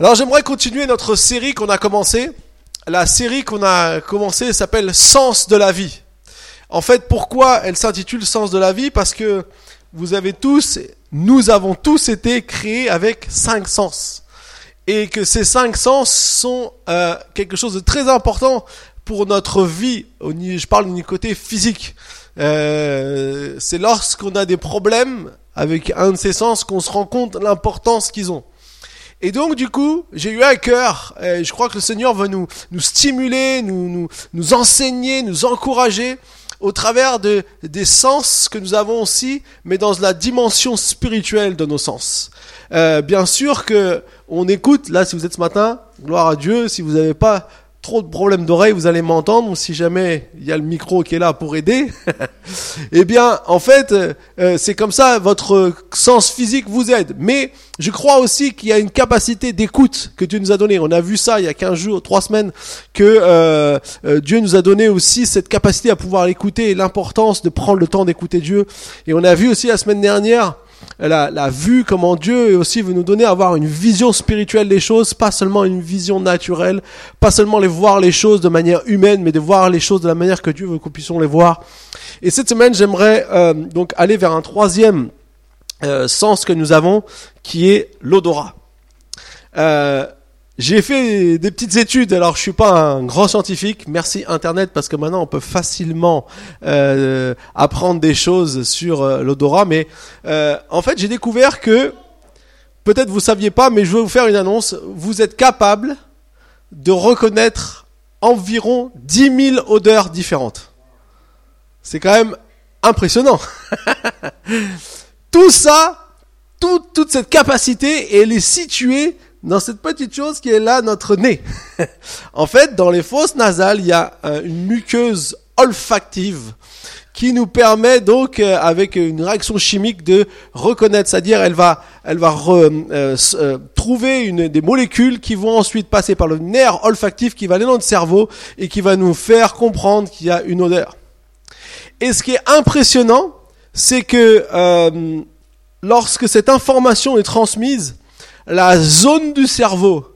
Alors j'aimerais continuer notre série qu'on a commencé. La série qu'on a commencé s'appelle Sens de la vie. En fait, pourquoi elle s'intitule Sens de la vie? Parce que vous avez tous, nous avons tous été créés avec cinq sens. Et que ces cinq sens sont euh, quelque chose de très important pour notre vie. Je parle du côté physique. Euh, c'est lorsqu'on a des problèmes avec un de ces sens qu'on se rend compte de l'importance qu'ils ont. Et donc du coup, j'ai eu à cœur, et je crois que le Seigneur va nous, nous stimuler, nous, nous, nous enseigner, nous encourager au travers de, des sens que nous avons aussi, mais dans la dimension spirituelle de nos sens. Euh, bien sûr que on écoute, là si vous êtes ce matin, gloire à Dieu, si vous n'avez pas trop de problèmes d'oreilles, vous allez m'entendre, si jamais il y a le micro qui est là pour aider, eh bien, en fait, euh, c'est comme ça, votre sens physique vous aide. Mais je crois aussi qu'il y a une capacité d'écoute que Dieu nous a donnée. On a vu ça il y a 15 jours, 3 semaines, que euh, euh, Dieu nous a donné aussi cette capacité à pouvoir écouter et l'importance de prendre le temps d'écouter Dieu. Et on a vu aussi la semaine dernière la, la vue, comment Dieu aussi veut nous donner à avoir une vision spirituelle des choses, pas seulement une vision naturelle, pas seulement les voir les choses de manière humaine, mais de voir les choses de la manière que Dieu veut que nous puissions les voir. Et cette semaine, j'aimerais euh, donc aller vers un troisième euh, sens que nous avons, qui est l'odorat. Euh, j'ai fait des petites études, alors je suis pas un grand scientifique, merci Internet parce que maintenant on peut facilement euh, apprendre des choses sur euh, l'odorat, mais euh, en fait j'ai découvert que, peut-être vous saviez pas, mais je vais vous faire une annonce, vous êtes capable de reconnaître environ 10 000 odeurs différentes. C'est quand même impressionnant. Tout ça, toute cette capacité, elle est située dans cette petite chose qui est là, notre nez. en fait, dans les fosses nasales, il y a euh, une muqueuse olfactive qui nous permet donc, euh, avec une réaction chimique, de reconnaître, c'est-à-dire elle va, elle va euh, trouver une, des molécules qui vont ensuite passer par le nerf olfactif qui va aller dans notre cerveau et qui va nous faire comprendre qu'il y a une odeur. Et ce qui est impressionnant, c'est que lorsque cette information est transmise, la zone du cerveau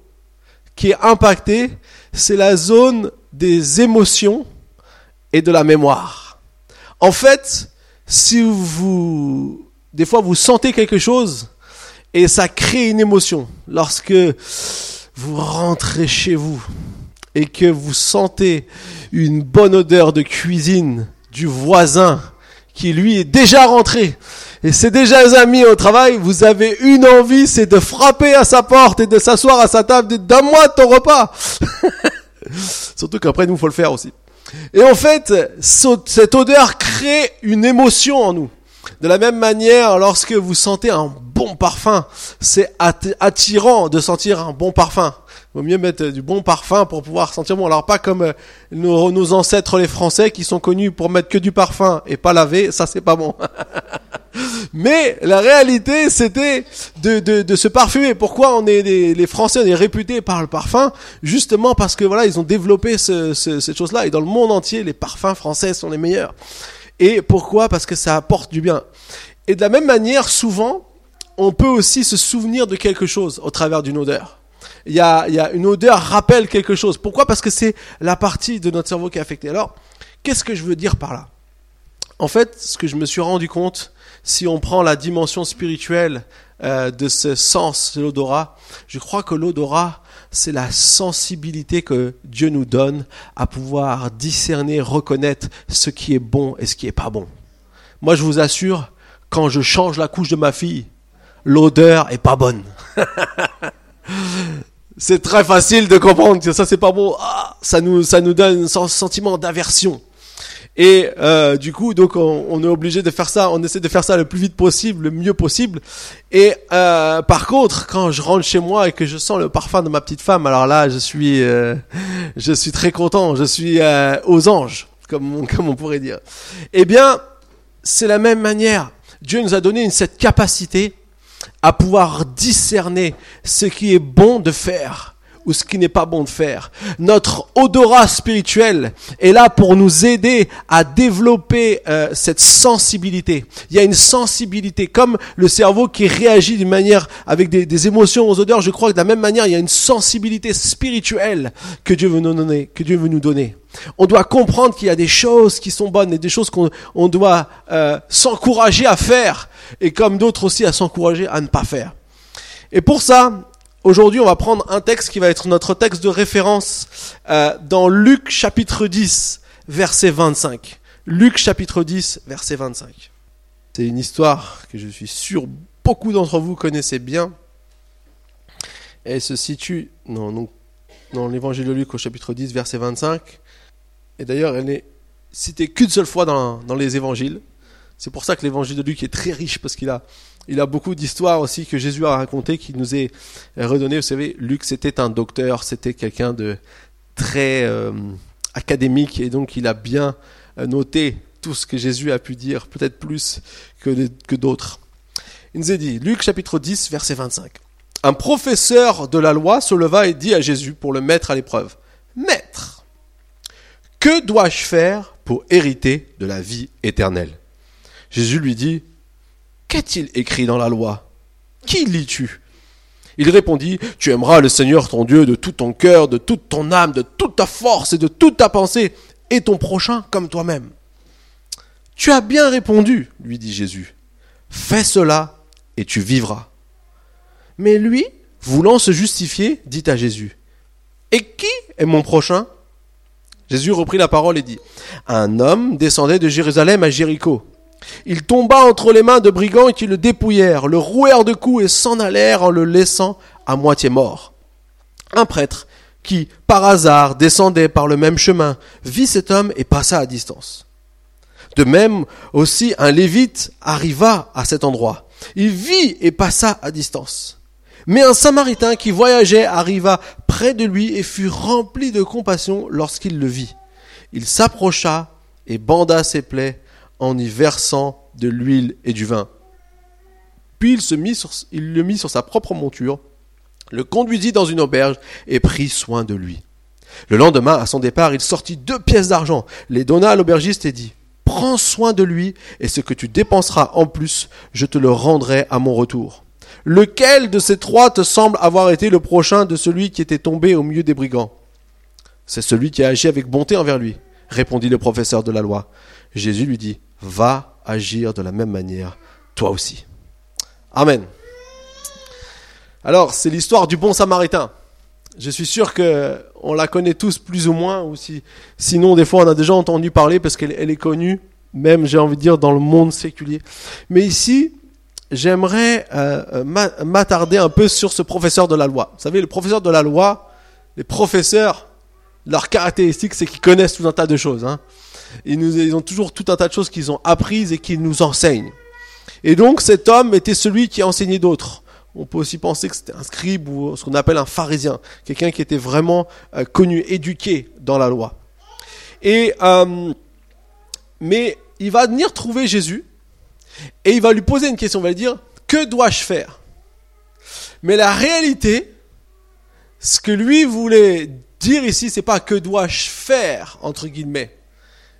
qui est impactée, c'est la zone des émotions et de la mémoire. En fait, si vous, des fois vous sentez quelque chose et ça crée une émotion, lorsque vous rentrez chez vous et que vous sentez une bonne odeur de cuisine du voisin qui lui est déjà rentré et c'est déjà amis au travail, vous avez une envie, c'est de frapper à sa porte et de s'asseoir à sa table, de donne-moi ton repas. Surtout qu'après nous, faut le faire aussi. Et en fait, cette odeur crée une émotion en nous. De la même manière, lorsque vous sentez un bon parfum, c'est attirant de sentir un bon parfum. Il vaut mieux mettre du bon parfum pour pouvoir sentir bon. Alors pas comme euh, nos, nos ancêtres les Français qui sont connus pour mettre que du parfum et pas laver, ça c'est pas bon. Mais la réalité, c'était de, de, de, se parfumer. Pourquoi on est les, Français, on est réputés par le parfum? Justement parce que voilà, ils ont développé ce, cette chose-là. Et dans le monde entier, les parfums français sont les meilleurs. Et pourquoi? Parce que ça apporte du bien. Et de la même manière, souvent, on peut aussi se souvenir de quelque chose au travers d'une odeur. Il y a, il y a une odeur rappelle quelque chose. Pourquoi? Parce que c'est la partie de notre cerveau qui est affectée. Alors, qu'est-ce que je veux dire par là? En fait, ce que je me suis rendu compte, si on prend la dimension spirituelle euh, de ce sens de l'odorat, je crois que l'odorat, c'est la sensibilité que Dieu nous donne à pouvoir discerner, reconnaître ce qui est bon et ce qui est pas bon. Moi, je vous assure, quand je change la couche de ma fille, l'odeur est pas bonne. c'est très facile de comprendre que ça c'est pas bon. Ah, ça nous ça nous donne un sentiment d'aversion. Et euh, du coup, donc on, est obligé de faire ça. On essaie de faire ça le plus vite possible, le mieux possible. Et euh, par contre, quand je rentre chez moi et que je sens le parfum de ma petite femme, alors là, je suis, euh, je suis très content. Je suis euh, aux anges, comme on, comme on pourrait dire. Eh bien, c'est la même manière. Dieu nous a donné cette capacité à pouvoir discerner ce qui est bon de faire ou ce qui n'est pas bon de faire. Notre odorat spirituel est là pour nous aider à développer euh, cette sensibilité. Il y a une sensibilité, comme le cerveau qui réagit d'une manière avec des, émotions aux odeurs. Je crois que de la même manière, il y a une sensibilité spirituelle que Dieu veut nous donner. Que Dieu veut nous donner. On doit comprendre qu'il y a des choses qui sont bonnes et des choses qu'on on doit euh, s'encourager à faire et comme d'autres aussi à s'encourager à ne pas faire. Et pour ça, aujourd'hui, on va prendre un texte qui va être notre texte de référence euh, dans Luc chapitre 10, verset 25. Luc chapitre 10, verset 25. C'est une histoire que je suis sûr beaucoup d'entre vous connaissez bien. Elle se situe dans, l'évangile de Luc au chapitre 10, verset 25. Et d'ailleurs, elle n'est citée qu'une seule fois dans les évangiles. C'est pour ça que l'évangile de Luc est très riche, parce qu'il a, beaucoup d'histoires aussi que Jésus a racontées, qui nous est redonné. Vous savez, Luc, c'était un docteur, c'était quelqu'un de très euh, académique, et donc il a bien euh, noté tout ce que Jésus a pu dire, peut-être plus que, que d'autres. Il nous est dit, Luc chapitre 10, verset 25. Un professeur de la loi se leva et dit à Jésus pour le mettre à l'épreuve, Maître, que dois-je faire pour hériter de la vie éternelle? Jésus lui dit, Qu'est-il écrit dans la loi? Qui lis-tu? Il répondit, Tu aimeras le Seigneur ton Dieu de tout ton cœur, de toute ton âme, de toute ta force et de toute ta pensée, et ton prochain comme toi-même. Tu as bien répondu, lui dit Jésus. Fais cela et tu vivras. Mais lui, voulant se justifier, dit à Jésus, Et qui est mon prochain? Jésus reprit la parole et dit, Un homme descendait de Jérusalem à Jéricho. Il tomba entre les mains de brigands qui le dépouillèrent, le rouèrent de coups et s'en allèrent en le laissant à moitié mort. Un prêtre, qui, par hasard, descendait par le même chemin, vit cet homme et passa à distance. De même, aussi, un lévite arriva à cet endroit. Il vit et passa à distance. Mais un samaritain qui voyageait arriva près de lui et fut rempli de compassion lorsqu'il le vit. Il s'approcha et banda ses plaies en y versant de l'huile et du vin. Puis il, se mit le mit sur sa propre monture, le conduisit dans une auberge et prit soin de lui. Le lendemain, à son départ, il sortit deux pièces d'argent, les donna à l'aubergiste et dit, Prends soin de lui, et ce que tu dépenseras en plus, je te le rendrai à mon retour. Lequel de ces trois te semble avoir été le prochain de celui qui était tombé au milieu des brigands C'est celui qui a agi avec bonté envers lui, répondit le professeur de la loi. Jésus lui dit, va agir de la même manière, toi aussi. Amen. Alors, c'est l'histoire du bon samaritain. Je suis sûr que on la connaît tous plus ou moins, ou si, sinon des fois on a déjà entendu parler parce qu'elle est connue, même j'ai envie de dire dans le monde séculier. Mais ici, j'aimerais euh, m'attarder un peu sur ce professeur de la loi. Vous savez, le professeur de la loi, les professeurs, leur caractéristique, c'est qu'ils connaissent tout un tas de choses. Hein. Ils, nous, ils ont toujours tout un tas de choses qu'ils ont apprises et qu'ils nous enseignent. Et donc cet homme était celui qui a enseigné d'autres. On peut aussi penser que c'était un scribe ou ce qu'on appelle un pharisien, quelqu'un qui était vraiment euh, connu, éduqué dans la loi. Et mais il va venir trouver Jésus et il va lui poser une question, il va lui dire, que dois-je faire? Mais la réalité, ce que lui voulait dire ici, c'est pas que dois-je faire, entre guillemets,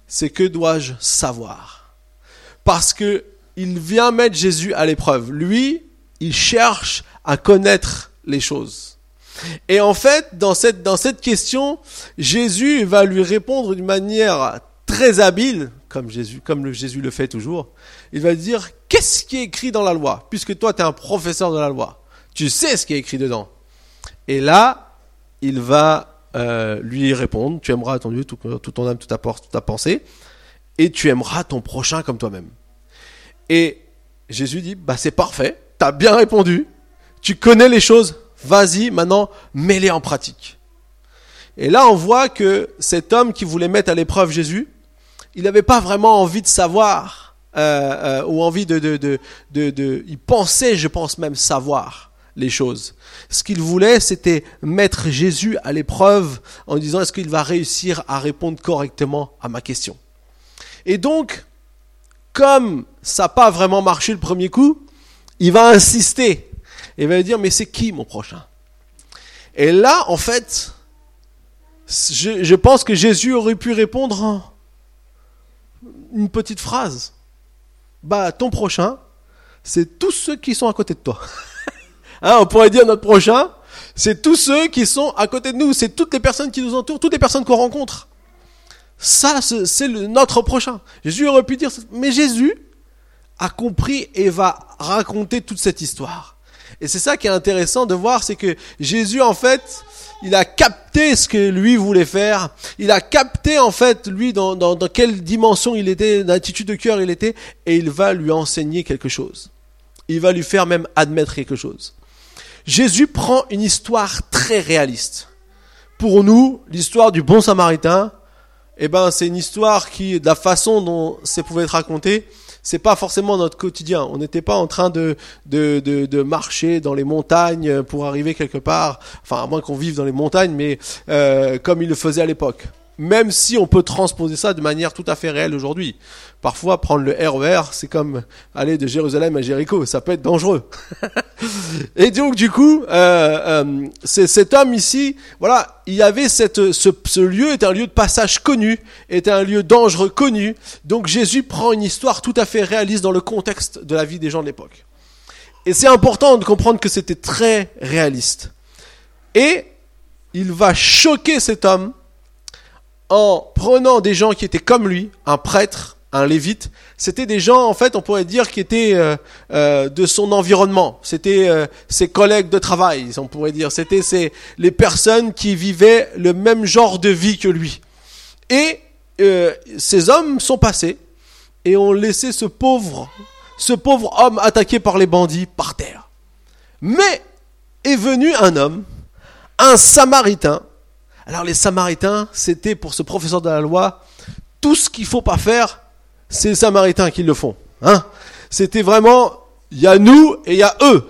c'est que dois-je savoir? Parce que il vient mettre Jésus à l'épreuve. Lui, il cherche à connaître les choses. Et en fait, dans cette, dans cette question, Jésus va lui répondre d'une manière très habile, comme Jésus, comme le Jésus le fait toujours, il va dire qu'est-ce qui est écrit dans la loi, puisque toi tu es un professeur de la loi, tu sais ce qui est écrit dedans. Et là, il va euh, lui répondre tu aimeras ton Dieu tout, ton âme, toute ta, toute pensée, et tu aimeras ton prochain comme toi-même. Et Jésus dit bah c'est parfait, t'as bien répondu, tu connais les choses, vas-y maintenant mets-les en pratique. Et là, on voit que cet homme qui voulait mettre à l'épreuve Jésus, il n'avait pas vraiment envie de savoir, euh, euh, ou envie de, de, Il pensait, je pense même, savoir les choses. Ce qu'il voulait, c'était mettre Jésus à l'épreuve en disant est-ce qu'il va réussir à répondre correctement à ma question? Et donc, comme ça n'a pas vraiment marché le premier coup, il va insister. Il va dire mais c'est qui mon prochain? Et là, en fait, je, je pense que Jésus aurait pu répondre en une petite phrase. Bah, ton prochain, c'est tous ceux qui sont à côté de toi. hein, on pourrait dire notre prochain, c'est tous ceux qui sont à côté de nous, c'est toutes les personnes qui nous entourent, toutes les personnes qu'on rencontre. Ça, c'est notre prochain. Jésus aurait pu dire, mais Jésus a compris et va raconter toute cette histoire. Et c'est ça qui est intéressant de voir, c'est que Jésus, en fait, il a capté ce que lui voulait faire. Il a capté, en fait, lui, dans, dans, dans quelle dimension il était, l'attitude de cœur il était, et il va lui enseigner quelque chose. Il va lui faire même admettre quelque chose. Jésus prend une histoire très réaliste. Pour nous, l'histoire du bon samaritain, eh ben, c'est une histoire qui, de la façon dont ça pouvait être raconté, c'est pas forcément notre quotidien. On n'était pas en train de, de, de, marcher dans les montagnes pour arriver quelque part. Enfin, à moins qu'on vive dans les montagnes, mais euh, comme il le faisait à l'époque même si on peut transposer ça de manière tout à fait réelle aujourd'hui. Parfois, prendre le RER, c'est comme aller de Jérusalem à Jéricho, ça peut être dangereux. et donc, du coup, euh, euh, cet homme ici, voilà, il y avait cette, ce, ce lieu était un lieu de passage connu, était un lieu dangereux connu. Donc, Jésus prend une histoire tout à fait réaliste dans le contexte de la vie des gens de l'époque. Et c'est important de comprendre que c'était très réaliste. Et il va choquer cet homme en prenant des gens qui étaient comme lui, un prêtre, un lévite, c'était des gens, en fait, on pourrait dire, qui étaient euh, euh, de son environnement. C'était euh, ses collègues de travail, on pourrait dire. C'était les personnes qui vivaient le même genre de vie que lui. Et ces hommes sont passés et ont laissé ce pauvre, ce pauvre homme attaqué par les bandits par terre. Mais est venu un homme, un Samaritain, alors les Samaritains, c'était pour ce professeur de la loi, tout ce qu'il faut pas faire, c'est les Samaritains qui le font. Hein c'était vraiment, il y a nous et il y a eux.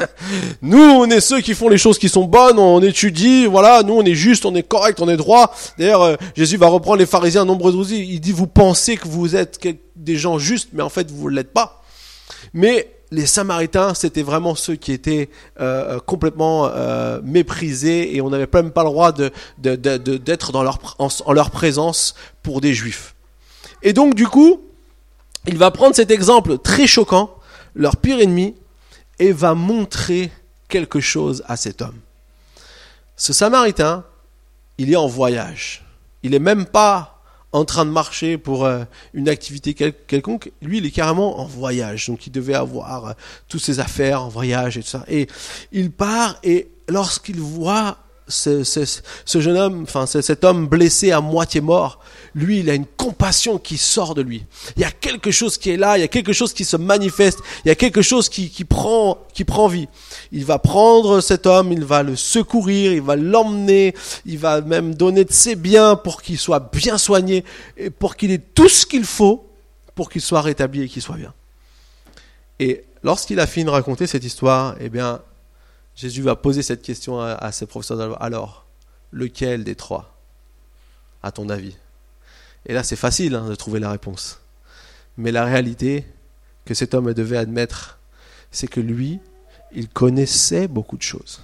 nous, on est ceux qui font les choses qui sont bonnes, on étudie, voilà, nous on est juste, on est correct, on est droit. D'ailleurs, euh, Jésus va reprendre les pharisiens nombreux aussi, il dit, vous pensez que vous êtes des gens justes, mais en fait vous ne l'êtes pas. Mais les Samaritains, c'était vraiment ceux qui étaient euh, complètement euh, méprisés et on n'avait même pas le droit d'être dans leur, en, leur présence pour des Juifs. Et donc du coup, il va prendre cet exemple très choquant, leur pire ennemi, et va montrer quelque chose à cet homme. Ce Samaritain, il est en voyage. Il n'est même pas en train de marcher pour euh, une activité quelconque, lui, il est carrément en voyage. Donc, il devait avoir euh, toutes ses affaires en voyage et tout ça. Et il part et lorsqu'il voit ce, jeune homme, enfin cet homme blessé à moitié mort, lui, il a une compassion qui sort de lui. Il y a quelque chose qui est là, il y a quelque chose qui se manifeste, il y a quelque chose qui prend, qui prend vie. Il va prendre cet homme, il va le secourir, il va l'emmener, il va même donner de ses biens pour qu'il soit bien soigné et pour qu'il ait tout ce qu'il faut pour qu'il soit rétabli et qu'il soit bien. Et lorsqu'il a fini de raconter cette histoire, eh bien, Jésus va poser cette question à, ses professeurs Alors, lequel des trois, à ton avis? Et là, c'est facile hein, de trouver la réponse. Mais la réalité que cet homme devait admettre, c'est que lui, il connaissait beaucoup de choses.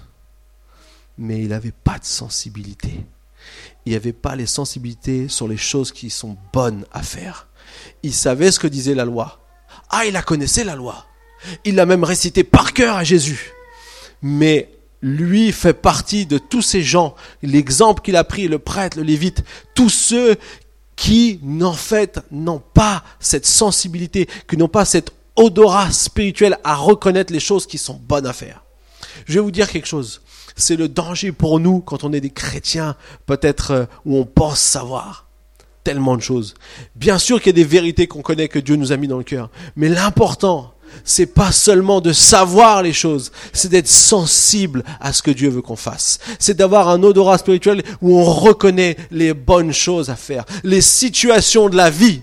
Mais il n'avait pas de sensibilité. Il n'avait pas les sensibilités sur les choses qui sont bonnes à faire. Il savait ce que disait la loi. Ah, il la connaissait la loi. Il l'a même récité par cœur à Jésus mais lui fait partie de tous ces gens, l'exemple qu'il a pris, le prêtre, le lévite, tous ceux qui, en fait, n'ont pas cette sensibilité, qui n'ont pas cet odorat spirituel à reconnaître les choses qui sont bonnes à faire. Je vais vous dire quelque chose. C'est le danger pour nous quand on est des chrétiens, peut-être euh, où on pense savoir tellement de choses. Bien sûr qu'il y a des vérités qu'on connaît que Dieu nous a mis dans le cœur, mais l'important, c'est pas seulement de savoir les choses, c'est d'être sensible à ce que Dieu veut qu'on fasse. C'est d'avoir un odorat spirituel où on reconnaît les bonnes choses à faire, les situations de la vie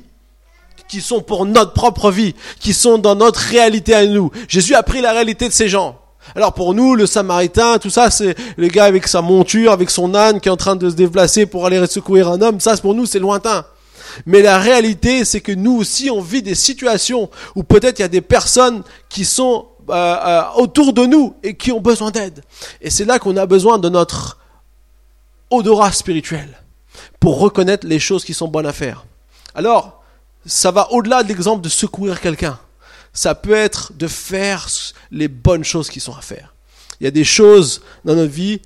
qui sont pour notre propre vie, qui sont dans notre réalité à nous. Jésus a pris la réalité de ces gens. Alors pour nous, le Samaritain, tout ça, c'est le gars avec sa monture, avec son âne qui est en train de se déplacer pour aller secourir un homme. Ça, pour nous, c'est lointain. Mais la réalité, c'est que nous aussi, on vit des situations où peut-être il y a des personnes qui sont euh, autour de nous et qui ont besoin d'aide. Et c'est là qu'on a besoin de notre odorat spirituel pour reconnaître les choses qui sont bonnes à faire. Alors, ça va au-delà de l'exemple de secourir quelqu'un. Ça peut être de faire les bonnes choses qui sont à faire. Il y a des choses dans notre vie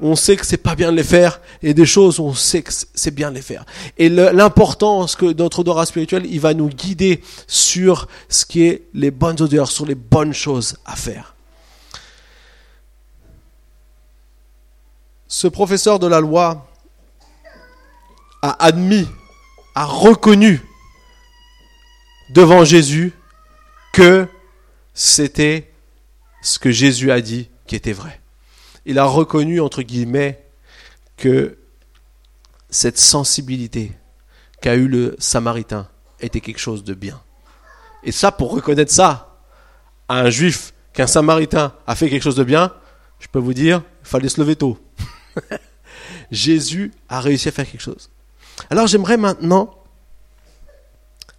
on sait que c'est pas bien de les faire et des choses on sait que c'est bien de les faire. Et l'importance que notre odorat spirituel, il va nous guider sur ce qui est les bonnes odeurs, sur les bonnes choses à faire. Ce professeur de la loi a admis, a reconnu devant Jésus que c'était ce que Jésus a dit qui était vrai. Il a reconnu, entre guillemets, que cette sensibilité qu'a eu le Samaritain était quelque chose de bien. Et ça, pour reconnaître ça à un juif, qu'un Samaritain a fait quelque chose de bien, je peux vous dire, il fallait se lever tôt. Jésus a réussi à faire quelque chose. Alors j'aimerais maintenant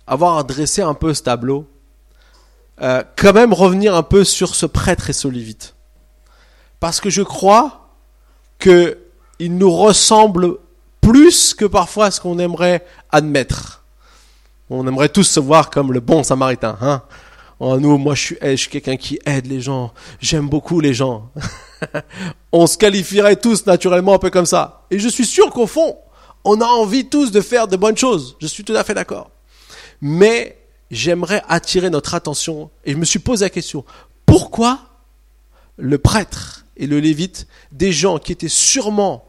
avoir adressé un peu ce tableau, euh, quand même revenir un peu sur ce prêtre et ce lévite. Parce que je crois qu'il nous ressemble plus que parfois ce qu'on aimerait admettre. On aimerait tous se voir comme le bon samaritain. Hein oh, nous, moi, je suis, je suis quelqu'un qui aide les gens. J'aime beaucoup les gens. on se qualifierait tous naturellement un peu comme ça. Et je suis sûr qu'au fond, on a envie tous de faire de bonnes choses. Je suis tout à fait d'accord. Mais j'aimerais attirer notre attention et je me suis posé la question, pourquoi le prêtre et le lévite, des gens qui étaient sûrement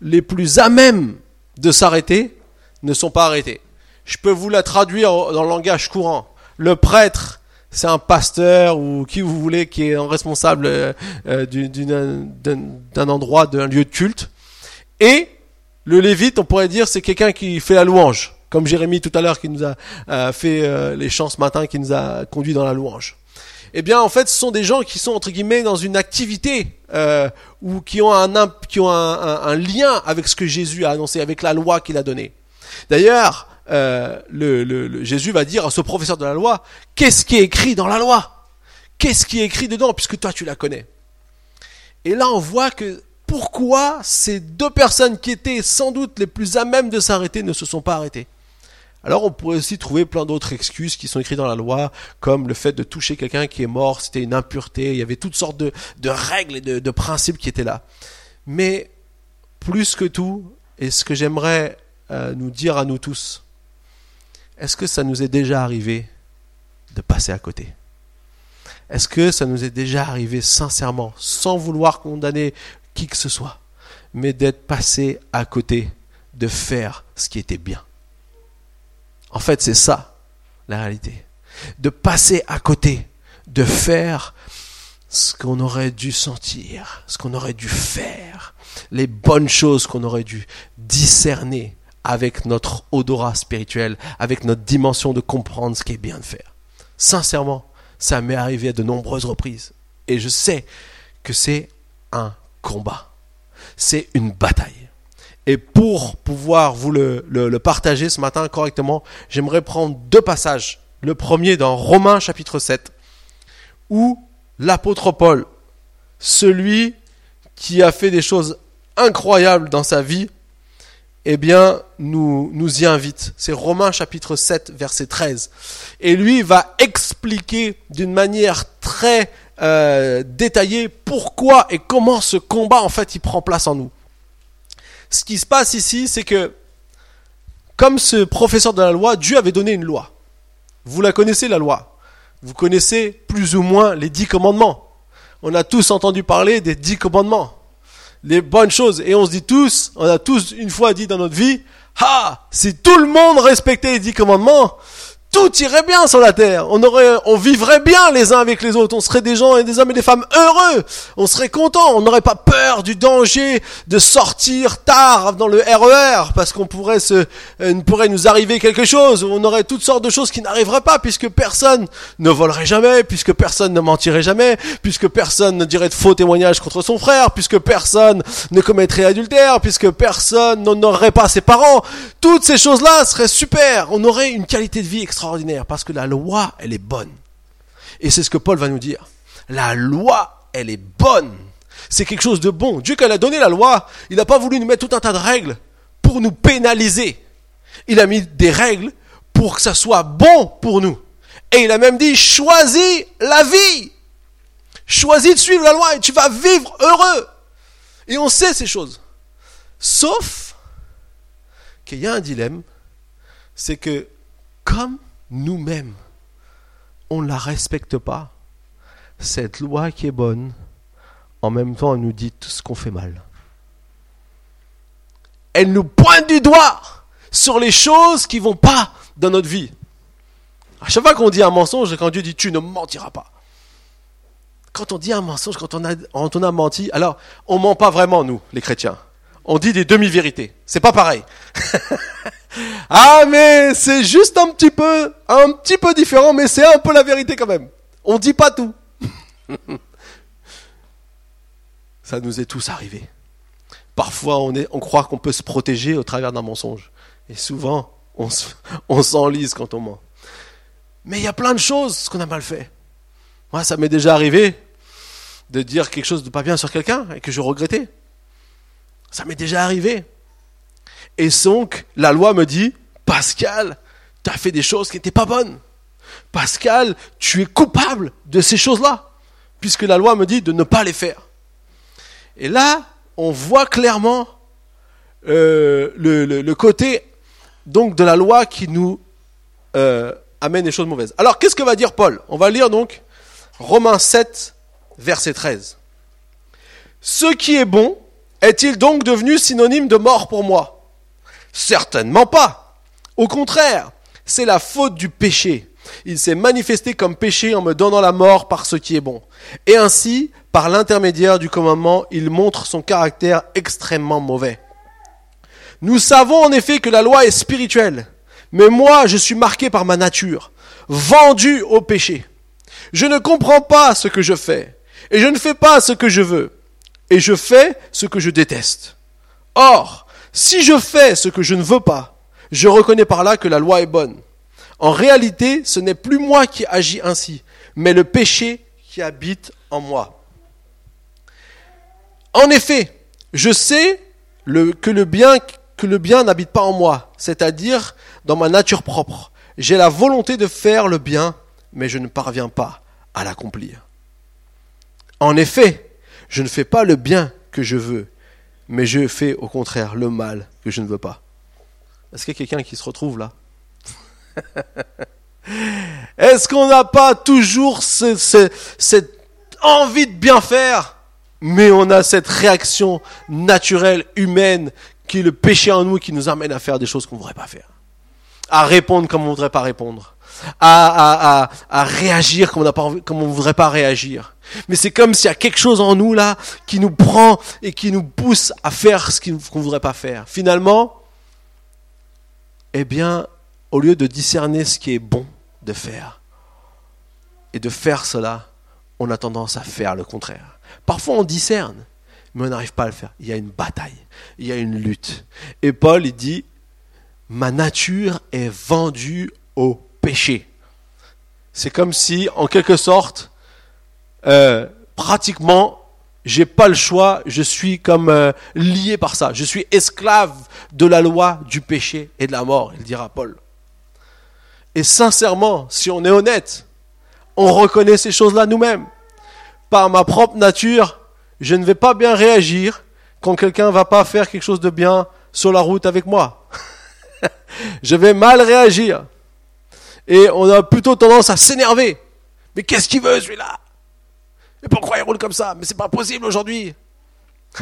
les plus à même de s'arrêter, ne sont pas arrêtés Je peux vous la traduire dans le langage courant. Le prêtre, c'est un pasteur ou qui vous voulez qui est responsable euh, euh, d'un endroit, d'un lieu de culte. Et le lévite, on pourrait dire, c'est quelqu'un qui fait la louange comme Jérémie tout à l'heure qui nous a euh, fait les chants ce matin, qui nous a conduit dans la louange. Eh bien, en fait, ce sont des gens qui sont entre guillemets dans une activité euh, ou qui ont un ont un, lien avec ce que Jésus a annoncé, avec la loi qu'il a donnée. D'ailleurs, le, le, Jésus va dire à ce professeur de la loi, qu'est-ce qui est écrit dans la loi? Qu'est-ce qui est écrit dedans, puisque toi tu la connais Et là, on voit que pourquoi ces deux personnes qui étaient sans doute les plus à même de s'arrêter ne se sont pas arrêtées. Alors on pourrait aussi trouver plein d'autres excuses qui sont écrites dans la loi, comme le fait de toucher quelqu'un qui est mort, c'était une impureté, il y avait toutes sortes de, règles et de, principes qui étaient là. Mais plus que tout, et ce que j'aimerais euh, nous dire à nous tous, est-ce que ça nous est déjà arrivé de passer à côté? Est-ce que ça nous est déjà arrivé sincèrement, sans vouloir condamner qui que ce soit, mais d'être passé à côté de faire ce qui était bien? En fait, c'est ça, la réalité. De passer à côté, de faire ce qu'on aurait dû sentir, ce qu'on aurait dû faire, les bonnes choses qu'on aurait dû discerner avec notre odorat spirituel, avec notre dimension de comprendre ce qui est bien de faire. Sincèrement, ça m'est arrivé à de nombreuses reprises. Et je sais que c'est un combat. C'est une bataille. Et pour pouvoir vous le, partager ce matin correctement, j'aimerais prendre deux passages. Le premier dans Romains chapitre 7, où l'apôtre Paul, celui qui a fait des choses incroyables dans sa vie, eh bien, nous, nous y invite. C'est Romains chapitre 7, verset 13. Et lui va expliquer d'une manière très euh, détaillée pourquoi et comment ce combat, en fait, il prend place en nous ce qui se passe ici, c'est que, comme ce professeur de la loi, Dieu avait donné une loi. Vous la connaissez, la loi. Vous connaissez plus ou moins les dix commandements. On a tous entendu parler des dix commandements. Les bonnes choses. Et on se dit tous, on a tous une fois dit dans notre vie, ah, si tout le monde respectait les dix commandements, tout irait bien sur la terre. On aurait, on vivrait bien les uns avec les autres. On serait des gens et des hommes et des femmes heureux. On serait contents. On n'aurait pas peur du danger de sortir tard dans le RER e parce qu'on pourrait se, euh, pourrait nous arriver quelque chose. On aurait toutes sortes de choses qui n'arriveraient pas puisque personne ne volerait jamais, puisque personne ne mentirait jamais, puisque personne ne dirait de faux témoignages contre son frère, puisque personne ne commettrait adultère, puisque personne n'honorerait pas ses parents. Toutes ces choses-là seraient super. On aurait une qualité de vie extraordinaire parce que la loi, elle est bonne. Et c'est ce que Paul va nous dire. la loi, elle est bonne. C'est quelque chose de bon. Dieu, quand il a donné la loi, il n'a pas voulu nous mettre tout un tas de règles pour nous pénaliser. Il a mis des règles pour que ça soit bon pour nous. Et il a même dit, choisis la vie. Choisis de suivre la loi et tu vas vivre heureux. Et on sait ces choses. Sauf qu'il y a un dilemme, c'est que comme nous-mêmes, on ne la respecte pas, cette loi qui est bonne, en même temps, elle nous dit tout ce qu'on fait mal. Elle nous pointe du doigt sur les choses qui vont pas dans notre vie. À chaque fois qu'on dit un mensonge, quand Dieu dit tu ne mentiras pas. Quand on dit un mensonge, quand on a, quand on a menti, alors on ment pas vraiment nous, les chrétiens. On dit des demi-vérités. C'est pas pareil. ah mais c'est juste un petit peu, un petit peu différent, mais c'est un peu la vérité quand même. On dit pas tout. Ça nous est tous arrivé. Parfois, on, est, on croit qu'on peut se protéger au travers d'un mensonge. Et souvent, on s'enlise quand on ment. Mais il y a plein de choses qu'on a mal fait. Moi, ça m'est déjà arrivé de dire quelque chose de pas bien sur quelqu'un et que je regrettais. Ça m'est déjà arrivé. Et donc, la loi me dit, Pascal, tu as fait des choses qui n'étaient pas bonnes. Pascal, tu es coupable de ces choses-là, puisque la loi me dit de ne pas les faire. Et là, on voit clairement euh, le, côté donc de la loi qui nous euh, amène des choses mauvaises. Alors, qu'est-ce que va dire Paul? On va lire donc Romains 7, verset 13. Ce qui est bon est-il donc devenu synonyme de mort pour moi? Certainement pas. Au contraire, c'est la faute du péché. Il s'est manifesté comme péché en me donnant la mort par ce qui est bon. Et ainsi, par l'intermédiaire du commandement, il montre son caractère extrêmement mauvais. Nous savons en effet que la loi est spirituelle, mais moi je suis marqué par ma nature, vendu au péché. Je ne comprends pas ce que je fais, et je ne fais pas ce que je veux, et je fais ce que je déteste. Or, si je fais ce que je ne veux pas, je reconnais par là que la loi est bonne. En réalité, ce n'est plus moi qui agis ainsi, mais le péché qui habite en moi. En effet, je sais que le bien que le bien n'habite pas en moi, c'est-à-dire dans ma nature propre. J'ai la volonté de faire le bien, mais je ne parviens pas à l'accomplir. En effet, je ne fais pas le bien que je veux, mais je fais au contraire le mal que je ne veux pas. Est-ce qu'il y a quelqu'un qui se retrouve là? Est-ce qu'on n'a pas toujours cette envie de bien faire, mais on a cette réaction naturelle, humaine, qui est le péché en nous qui nous amène à faire des choses qu'on ne voudrait pas faire, à répondre comme on ne voudrait pas répondre, à, réagir comme on ne voudrait pas réagir. Mais c'est comme s'il y a quelque chose en nous là qui nous prend et qui nous pousse à faire ce qu'on ne voudrait pas faire. Finalement, eh bien, au lieu de discerner ce qui est bon de faire et de faire cela, on a tendance à faire le contraire. Parfois on discerne, mais on n'arrive pas à le faire. Il y a une bataille, il y a une lutte. Et Paul, il dit, ma nature est vendue au péché. C'est comme si, en quelque sorte, euh, pratiquement, j'ai pas le choix, je suis comme euh, lié par ça. Je suis esclave de la loi du péché et de la mort, il dira Paul. Et sincèrement, si on est honnête, on reconnaît ces choses-là nous-mêmes. Par ma propre nature, je ne vais pas bien réagir quand quelqu'un va pas faire quelque chose de bien sur la route avec moi. je vais mal réagir. Et on a plutôt tendance à s'énerver. Mais qu'est-ce qu'il veut celui-là? Mais pourquoi il roule comme ça? Mais c'est pas possible aujourd'hui.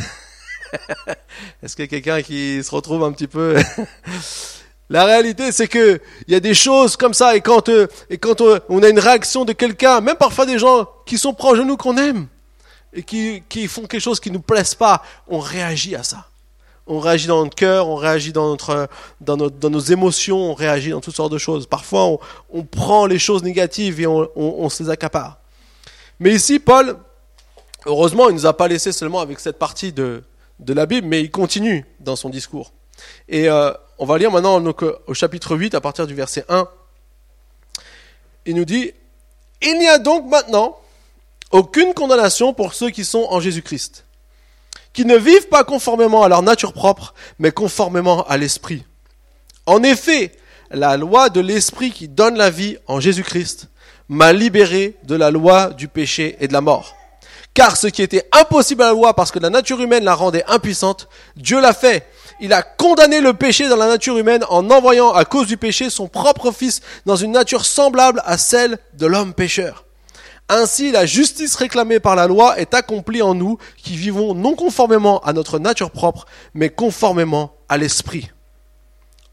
Est-ce qu'il y a quelqu'un qui se retrouve un petit peu? La réalité, c'est que il y a des choses comme ça, et quand, euh, et quand euh, on a une réaction de quelqu'un, même parfois des gens qui sont proches de nous qu'on aime, et qui, qui font quelque chose qui ne nous plaise pas, on réagit à ça. On réagit dans notre cœur, on réagit dans, notre, dans, notre, dans nos émotions, on réagit dans toutes sortes de choses. Parfois, on, prend les choses négatives et on, se les accapare. Mais ici, Paul, heureusement, il ne nous a pas laissé seulement avec cette partie de, de la Bible, mais il continue dans son discours. Et euh, on va lire maintenant donc, au chapitre 8, à partir du verset 1. Il nous dit, Il n'y a donc maintenant aucune condamnation pour ceux qui sont en Jésus-Christ, qui ne vivent pas conformément à leur nature propre, mais conformément à l'Esprit. En effet, la loi de l'Esprit qui donne la vie en Jésus-Christ m'a libéré de la loi du péché et de la mort. Car ce qui était impossible à la loi parce que la nature humaine la rendait impuissante, Dieu l'a fait. Il a condamné le péché dans la nature humaine en envoyant à cause du péché son propre Fils dans une nature semblable à celle de l'homme pécheur. Ainsi, la justice réclamée par la loi est accomplie en nous qui vivons non conformément à notre nature propre, mais conformément à l'Esprit.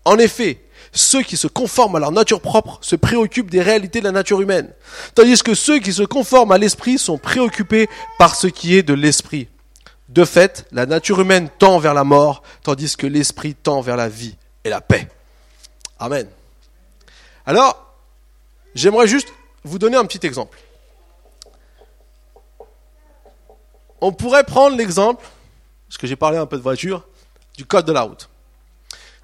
En effet, ceux qui se conforment à leur nature propre se préoccupent des réalités de la nature humaine, tandis que ceux qui se conforment à l'esprit sont préoccupés par ce qui est de l'esprit. De fait, la nature humaine tend vers la mort, tandis que l'esprit tend vers la vie et la paix. Amen. Alors, j'aimerais juste vous donner un petit exemple. On pourrait prendre l'exemple, parce que j'ai parlé un peu de voiture, du code de la route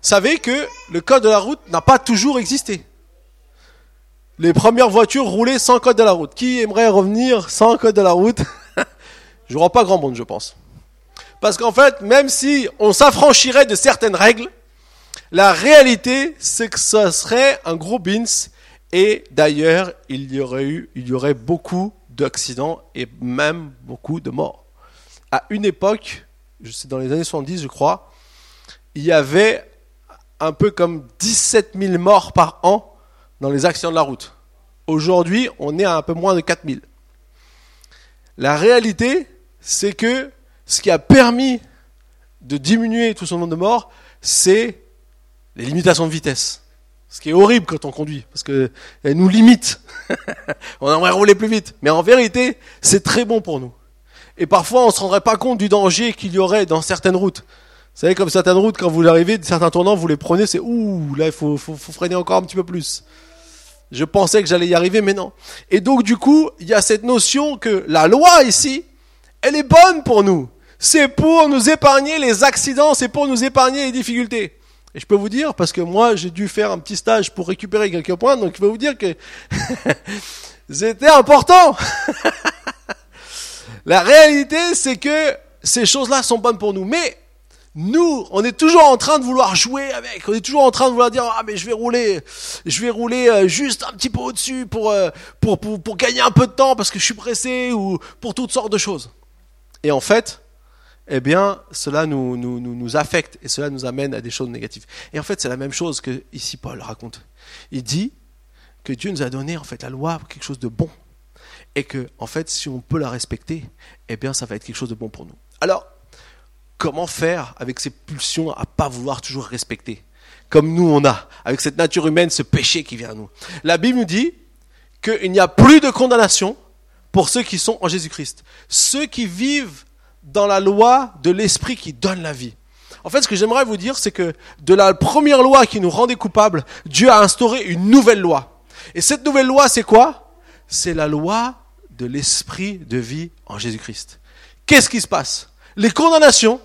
savez que le code de la route n'a pas toujours existé. Les premières voitures roulaient sans code de la route. Qui aimerait revenir sans code de la route Je vois pas grand monde, je pense. Parce qu'en fait, même si on s'affranchirait de certaines règles, la réalité, c'est que ça serait un gros bins. Et d'ailleurs, il y aurait eu, beaucoup d'accidents et même beaucoup de morts. À une époque, c'est dans les années 70, je crois, il y avait un peu comme 17 000 morts par an dans les accidents de la route. Aujourd'hui, on est à un peu moins de 4 000. La réalité, c'est que ce qui a permis de diminuer tout ce nombre de morts, c'est les limitations de vitesse. Ce qui est horrible quand on conduit, parce qu'elles nous limitent. on aimerait rouler plus vite. Mais en vérité, c'est très bon pour nous. Et parfois, on ne se rendrait pas compte du danger qu'il y aurait dans certaines routes. Vous savez, comme certaines routes, quand vous arrivez, certains tournants, vous les prenez, c'est ouh, là, il faut, faut, faut freiner encore un petit peu plus. Je pensais que j'allais y arriver, mais non. Et donc, du coup, il y a cette notion que la loi ici, elle est bonne pour nous. C'est pour nous épargner les accidents, c'est pour nous épargner les difficultés. Et je peux vous dire, parce que moi, j'ai dû faire un petit stage pour récupérer quelques points, donc je peux vous dire que c'était important. la réalité, c'est que ces choses-là sont bonnes pour nous. Mais nous, on est toujours en train de vouloir jouer avec. On est toujours en train de vouloir dire ah mais je vais rouler, je vais rouler euh, juste un petit peu au-dessus pour, euh, pour, pour pour gagner un peu de temps parce que je suis pressé ou pour toutes sortes de choses. Et en fait, eh bien, cela nous, nous, nous, affecte et cela nous amène à des choses négatives. Et en fait, c'est la même chose que ici Paul raconte. Il dit que Dieu nous a donné en fait la loi quelque chose de bon et que en fait, si on peut la respecter, eh bien, ça va être quelque chose de bon pour nous. Alors, comment faire avec ces pulsions à pas vouloir toujours respecter Comme nous on a, avec cette nature humaine, ce péché qui vient à nous. La Bible nous dit qu'il n'y a plus de condamnation pour ceux qui sont en Jésus-Christ. Ceux qui vivent dans la loi de l'Esprit qui donne la vie. En fait, ce que j'aimerais vous dire, c'est que de la première loi qui nous rendait coupables, Dieu a instauré une nouvelle loi. Et cette nouvelle loi, c'est quoi? C'est la loi de l'Esprit de vie en Jésus-Christ. Qu'est-ce qui se passe? Les condamnations,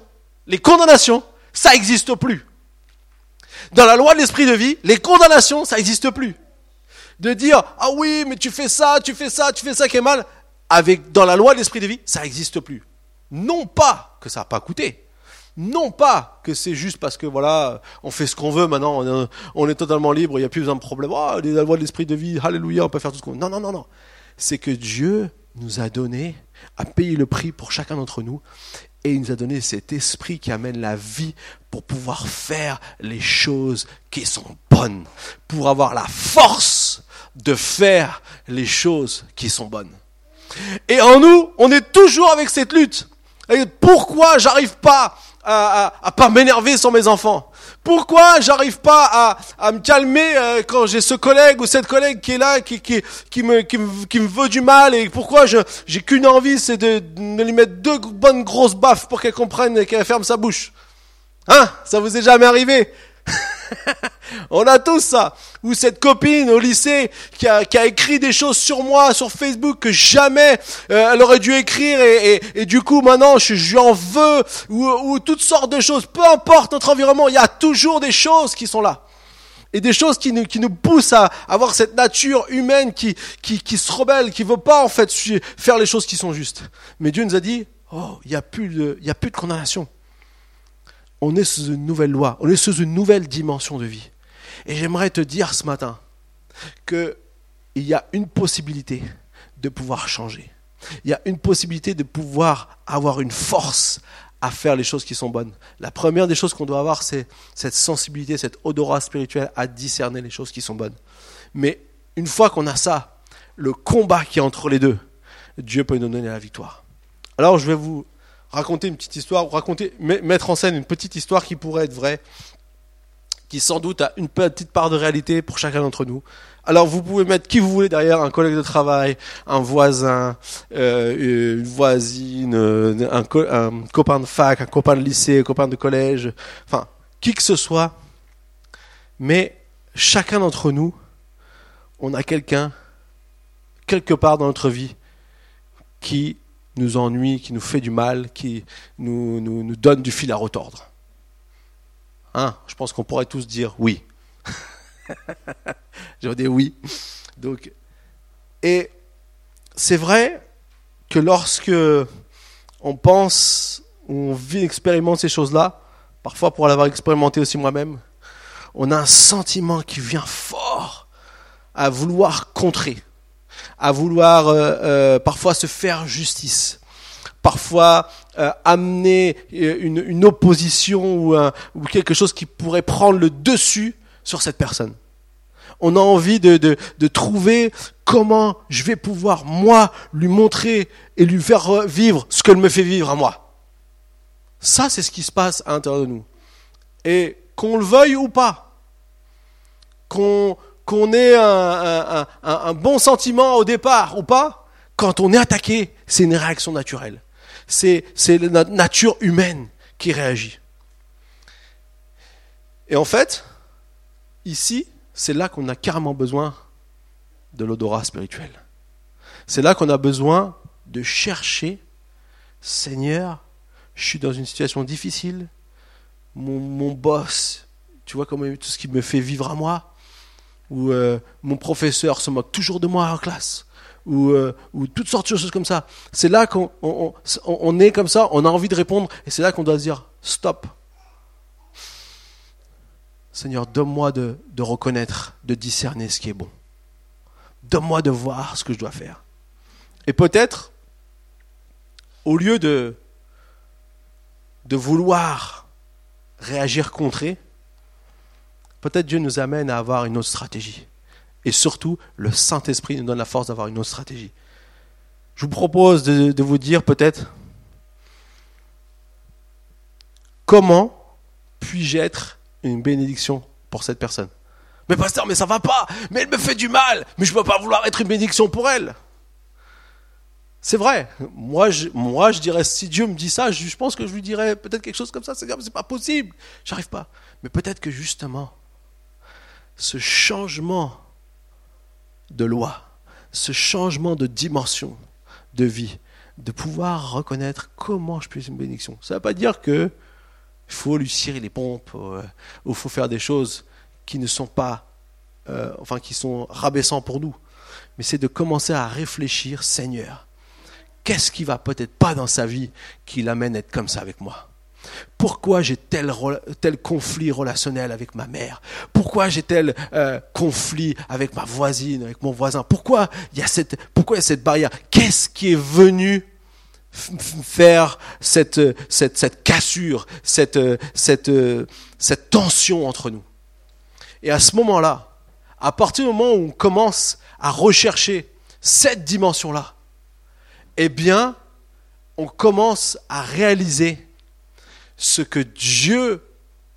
les condamnations, ça n'existe plus. Dans la loi de l'esprit de vie, les condamnations, ça n'existe plus. De dire, ah oui, mais tu fais ça, tu fais ça, tu fais ça qui est mal. Avec, dans la loi de l'esprit de vie, ça n'existe plus. Non pas que ça n'a pas coûté. Non pas que c'est juste parce que voilà, on fait ce qu'on veut maintenant, on est, totalement libre, il n'y a plus besoin de problème. Oh, la loi de l'esprit de vie, alléluia, on peut faire tout ce qu'on veut. Non, non, non, non. C'est que Dieu nous a donné, a payé le prix pour chacun d'entre nous, et il nous a donné cet esprit qui amène la vie pour pouvoir faire les choses qui sont bonnes, pour avoir la force de faire les choses qui sont bonnes. Et en nous, on est toujours avec cette lutte. Pourquoi j'arrive pas à, à, pas m'énerver sur mes enfants. Pourquoi j'arrive pas à, à, me calmer euh, quand j'ai ce collègue ou cette collègue qui est là, qui, qui, qui, me, qui, me, qui me veut du mal et pourquoi je j'ai qu'une envie, c'est de, de lui mettre deux bonnes grosses baffes pour qu'elle comprenne et qu'elle ferme sa bouche. Hein? Ça vous est jamais arrivé? On a tous ça. Ou cette copine au lycée qui a, qui a écrit des choses sur moi sur Facebook que jamais euh, elle aurait dû écrire et, et, et du coup maintenant je, je en veux ou, ou toutes sortes de choses. Peu importe notre environnement, il y a toujours des choses qui sont là. et des choses qui nous, qui nous poussent à avoir cette nature humaine qui, qui, qui se rebelle, qui veut pas en fait faire les choses qui sont justes. Mais Dieu nous a dit, oh, il n'y a, plus y a plus de condamnation. On est sous une nouvelle loi, on est sous une nouvelle dimension de vie. Et j'aimerais te dire ce matin qu'il y a une possibilité de pouvoir changer. Il y a une possibilité de pouvoir avoir une force à faire les choses qui sont bonnes. La première des choses qu'on doit avoir, c'est cette sensibilité, cette odorat spirituel à discerner les choses qui sont bonnes. Mais une fois qu'on a ça, le combat qui est entre les deux, Dieu peut nous donner la victoire. Alors je vais vous raconter une petite histoire, raconter, mettre en scène une petite histoire qui pourrait être vraie, qui sans doute a une petite part de réalité pour chacun d'entre nous. Alors vous pouvez mettre qui vous voulez derrière, un collègue de travail, un voisin, euh, une voisine, euh, un, copain de fac, un copain de lycée, un copain de collège, enfin qui que ce soit. Mais chacun d'entre nous, on a quelqu'un quelque part dans notre vie qui nous ennuie, qui nous fait du mal, qui nous, donne du fil à retordre. Hein, je pense qu'on pourrait tous dire oui. Je dis oui. Donc, et c'est vrai que lorsque on pense, on vit, expérimente ces choses-là, parfois pour l'avoir expérimenté aussi moi-même, on a un sentiment qui vient fort à vouloir contrer, à vouloir euh, euh, parfois se faire justice, parfois euh, amener une, une opposition ou, un, ou quelque chose qui pourrait prendre le dessus sur cette personne. On a envie de, de, de, trouver comment je vais pouvoir, moi, lui montrer et lui faire vivre ce qu'elle me fait vivre à moi. Ça, c'est ce qui se passe à l'intérieur de nous. Et qu'on le veuille ou pas, qu'on qu'on ait un, bon sentiment au départ ou pas, quand on est attaqué, c'est une réaction naturelle. C'est notre nature humaine qui réagit. Et en fait, ici, c'est là qu'on a carrément besoin de l'odorat spirituel. C'est là qu'on a besoin de chercher, Seigneur, je suis dans une situation difficile, mon, boss, tu vois comment tout ce qui me fait vivre à moi, ou euh, mon professeur se moque toujours de moi en classe, ou, euh, ou toutes sortes de choses comme ça. C'est là qu'on on, est comme ça, on a envie de répondre, et c'est là qu'on doit dire stop. Seigneur, donne-moi de, reconnaître, de discerner ce qui est bon. Donne-moi de voir ce que je dois faire. Et peut-être, au lieu de, de vouloir réagir contre, peut-être Dieu nous amène à avoir une autre stratégie. Et surtout, le Saint-Esprit nous donne la force d'avoir une autre stratégie. Je vous propose de, vous dire peut-être comment puis-je être une bénédiction pour cette personne? Mais pasteur, mais ça va pas, mais elle me fait du mal, mais je ne peux pas vouloir être une bénédiction pour elle. C'est vrai. Moi je, dirais, si Dieu me dit ça, je, pense que je lui dirais peut-être quelque chose comme ça. C'est pas possible. J'arrive pas. Mais peut-être que justement, ce changement de loi, ce changement de dimension de vie, de pouvoir reconnaître comment je peux être une bénédiction. Ça ne veut pas dire que faut lui cirer les pompes, euh, ou il faut faire des choses qui ne sont pas, euh, enfin qui sont rabaissants pour nous. Mais c'est de commencer à réfléchir, Seigneur, qu'est-ce qui va peut-être pas dans sa vie qui l'amène à être comme ça avec moi? Pourquoi j'ai tel, tel conflit relationnel avec ma mère? Pourquoi j'ai tel euh, conflit avec ma voisine, avec mon voisin? Pourquoi il y a cette, pourquoi il y a cette barrière? Qu'est-ce qui est venu faire cette, cette, cette cassure, cette, cette, cette tension entre nous? Et à ce moment-là, à partir du moment où on commence à rechercher cette dimension-là, eh bien, on commence à réaliser ce que Dieu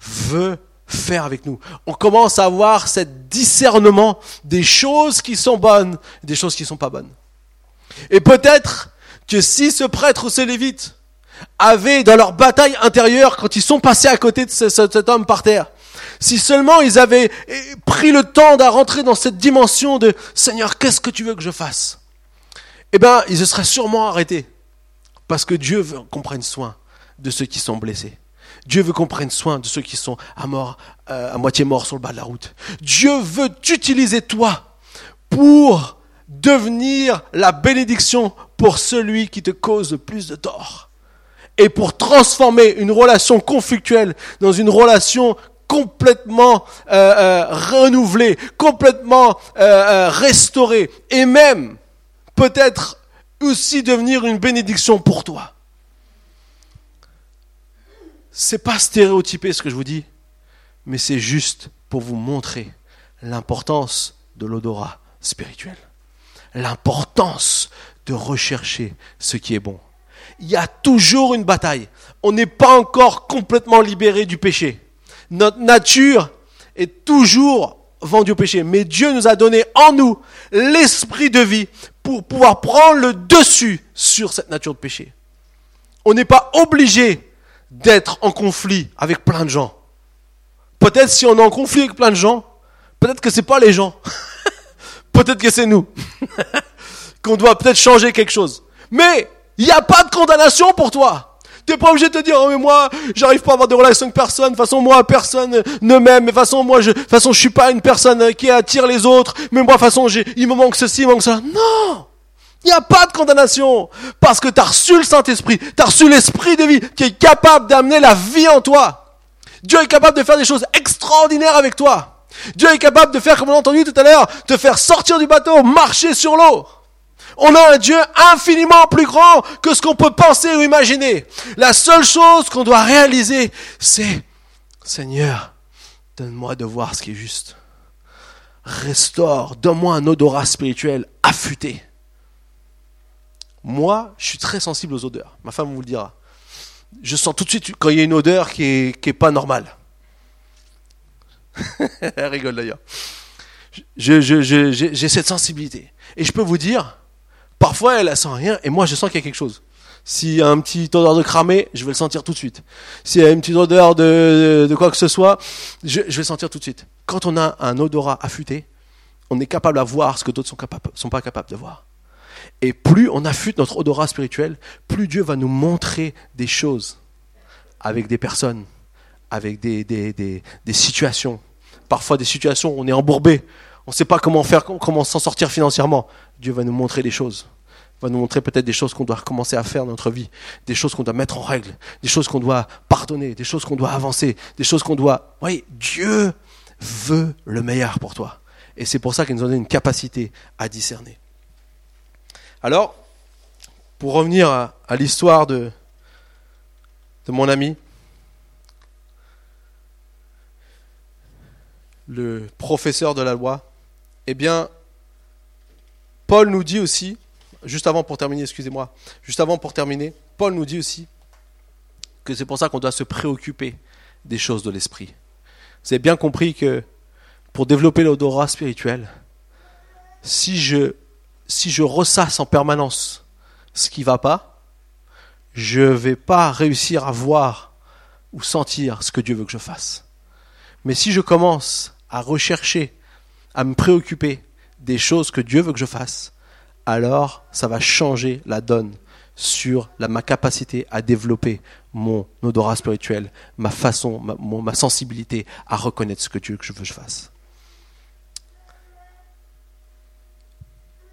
veut faire avec nous. On commence à avoir ce discernement des choses qui sont bonnes, des choses qui ne sont pas bonnes. Et peut-être que si ce prêtre ou ces lévites avaient dans leur bataille intérieure, quand ils sont passés à côté de cet homme par terre, si seulement ils avaient pris le temps de rentrer dans cette dimension de Seigneur, qu'est-ce que tu veux que je fasse? Eh bien, ils se seraient sûrement arrêtés. Parce que Dieu veut qu'on prenne soin de ceux qui sont blessés. Dieu veut qu'on prenne soin de ceux qui sont à, mort, euh, à moitié morts sur le bas de la route. Dieu veut t'utiliser toi pour devenir la bénédiction pour celui qui te cause le plus de tort. Et pour transformer une relation conflictuelle dans une relation complètement euh, euh, renouvelée, complètement restaurée, et même peut-être aussi devenir une bénédiction pour toi. C'est pas stéréotypé ce que je vous dis, mais c'est juste pour vous montrer l'importance de l'odorat spirituel. L'importance de rechercher ce qui est bon. Il y a toujours une bataille. On n'est pas encore complètement libéré du péché. Notre nature est toujours vendue au péché. Mais Dieu nous a donné en nous l'esprit de vie pour pouvoir prendre le dessus sur cette nature de péché. On n'est pas obligé d'être en conflit avec plein de gens. Peut-être si on est en conflit avec plein de gens, peut-être que c'est pas les gens. peut-être que c'est nous. Qu'on doit peut-être changer quelque chose. Mais il n'y a pas de condamnation pour toi. T'es pas obligé de te dire, oh, mais moi, j'arrive pas à avoir de relation avec personne. De toute façon, moi, personne ne m'aime. De toute façon, moi, je, de façon, je suis pas une personne qui attire les autres. Mais moi, de toute façon, il me manque ceci, il me manque ça. Non! Il n'y a pas de condamnation. Parce que tu as reçu le Saint-Esprit. Tu as reçu l'Esprit de vie qui est capable d'amener la vie en toi. Dieu est capable de faire des choses extraordinaires avec toi. Dieu est capable de faire, comme on a entendu tout à l'heure, te faire sortir du bateau, marcher sur l'eau. On a un Dieu infiniment plus grand que ce qu'on peut penser ou imaginer. La seule chose qu'on doit réaliser, c'est, Seigneur, donne-moi de voir ce qui est juste. Restaure, donne-moi un odorat spirituel affûté. Moi, je suis très sensible aux odeurs. Ma femme vous le dira. Je sens tout de suite quand il y a une odeur qui est, qui est pas normale. Elle rigole d'ailleurs. J'ai cette sensibilité. Et je peux vous dire, parfois elle ne sent rien et moi je sens qu'il y a quelque chose. S'il y a un petit odeur de cramé, je vais le sentir tout de suite. S'il y a une petite odeur de, quoi que ce soit, je, vais le sentir tout de suite. Quand on a un odorat affûté, on est capable à voir ce que d'autres sont, sont pas capables de voir. Et plus on affûte notre odorat spirituel, plus Dieu va nous montrer des choses avec des personnes, avec des, des, des, situations. Parfois des situations où on est embourbé, on ne sait pas comment faire, comment s'en sortir financièrement. Dieu va nous montrer des choses. Va nous montrer peut-être des choses qu'on doit recommencer à faire dans notre vie, des choses qu'on doit mettre en règle, des choses qu'on doit pardonner, des choses qu'on doit avancer, des choses qu'on doit... Oui, Dieu veut le meilleur pour toi. Et c'est pour ça qu'il nous a donné une capacité à discerner. Alors, pour revenir à, l'histoire de, mon ami, le professeur de la loi, eh bien, Paul nous dit aussi, juste avant pour terminer, excusez-moi, juste avant pour terminer, Paul nous dit aussi que c'est pour ça qu'on doit se préoccuper des choses de l'esprit. Vous avez bien compris que pour développer l'odorat spirituel, si je si je ressasse en permanence ce qui va pas, je ne vais pas réussir à voir ou sentir ce que Dieu veut que je fasse. Mais si je commence à rechercher, à me préoccuper des choses que Dieu veut que je fasse, alors ça va changer la donne sur ma capacité à développer mon odorat spirituel, ma façon, ma sensibilité à reconnaître ce que Dieu veut que je fasse.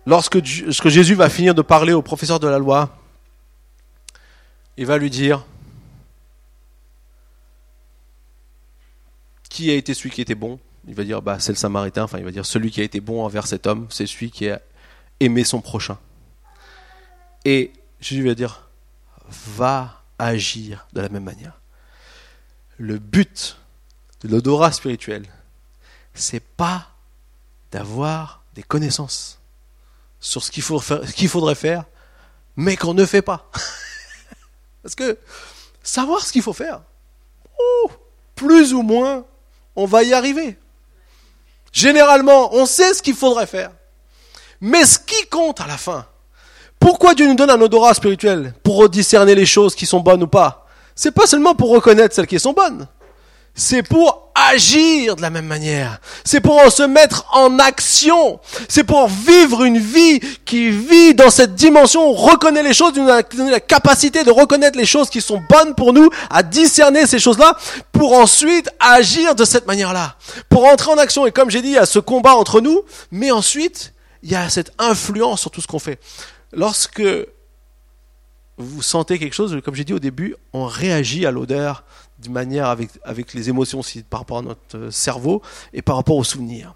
Lorsque, Jésus va finir de parler au professeur de la loi, il va lui dire qui a été celui qui était bon? Il va dire bah, c'est le Samaritain, enfin il va dire celui qui a été bon envers cet homme, c'est celui qui a aimé son prochain. Et Jésus va dire va agir de la même manière. Le but de l'odorat spirituel, c'est pas d'avoir des connaissances sur ce qu'il faudrait faire, mais qu'on ne fait pas. Parce que savoir ce qu'il faut faire, oh, plus ou moins, on va y arriver. Généralement, on sait ce qu'il faudrait faire. Mais ce qui compte à la fin, pourquoi Dieu nous donne un odorat spirituel Pour discerner les choses qui sont bonnes ou pas? C'est pas seulement pour reconnaître celles qui sont bonnes. C'est pour agir de la même manière. C'est pour se mettre en action. C'est pour vivre une vie qui vit dans cette dimension, on reconnaît les choses, nous a la capacité de reconnaître les choses qui sont bonnes pour nous, à discerner ces choses-là, pour ensuite agir de cette manière-là. Pour entrer en action. Et comme j'ai dit, il y a ce combat entre nous, mais ensuite, il y a cette influence sur tout ce qu'on fait. Lorsque vous sentez quelque chose, comme j'ai dit au début, on réagit à l'odeur d'une manière avec, avec les émotions aussi, par rapport à notre cerveau et par rapport aux souvenirs.